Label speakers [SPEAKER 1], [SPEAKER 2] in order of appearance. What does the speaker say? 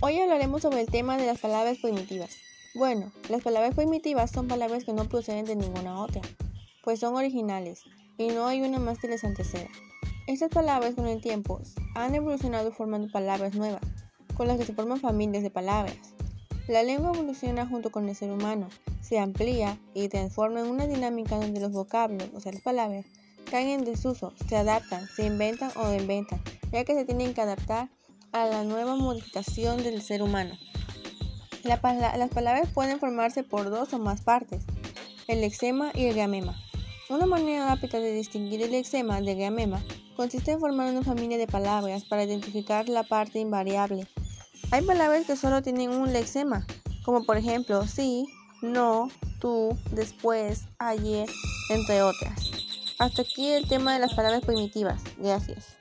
[SPEAKER 1] Hoy hablaremos sobre el tema de las palabras primitivas. Bueno, las palabras primitivas son palabras que no proceden de ninguna otra, pues son originales y no hay una más que les anteceda. Estas palabras con el tiempo han evolucionado formando palabras nuevas, con las que se forman familias de palabras. La lengua evoluciona junto con el ser humano, se amplía y transforma en una dinámica donde los vocablos, o sea, las palabras, caen en desuso, se adaptan, se inventan o inventan, ya que se tienen que adaptar a la nueva modificación del ser humano. las palabras pueden formarse por dos o más partes, el lexema y el gamema. Una manera rápida de distinguir el lexema del gamema consiste en formar una familia de palabras para identificar la parte invariable. Hay palabras que solo tienen un lexema, como por ejemplo sí, no, tú, después, ayer, entre otras. Hasta aquí el tema de las palabras primitivas. Gracias.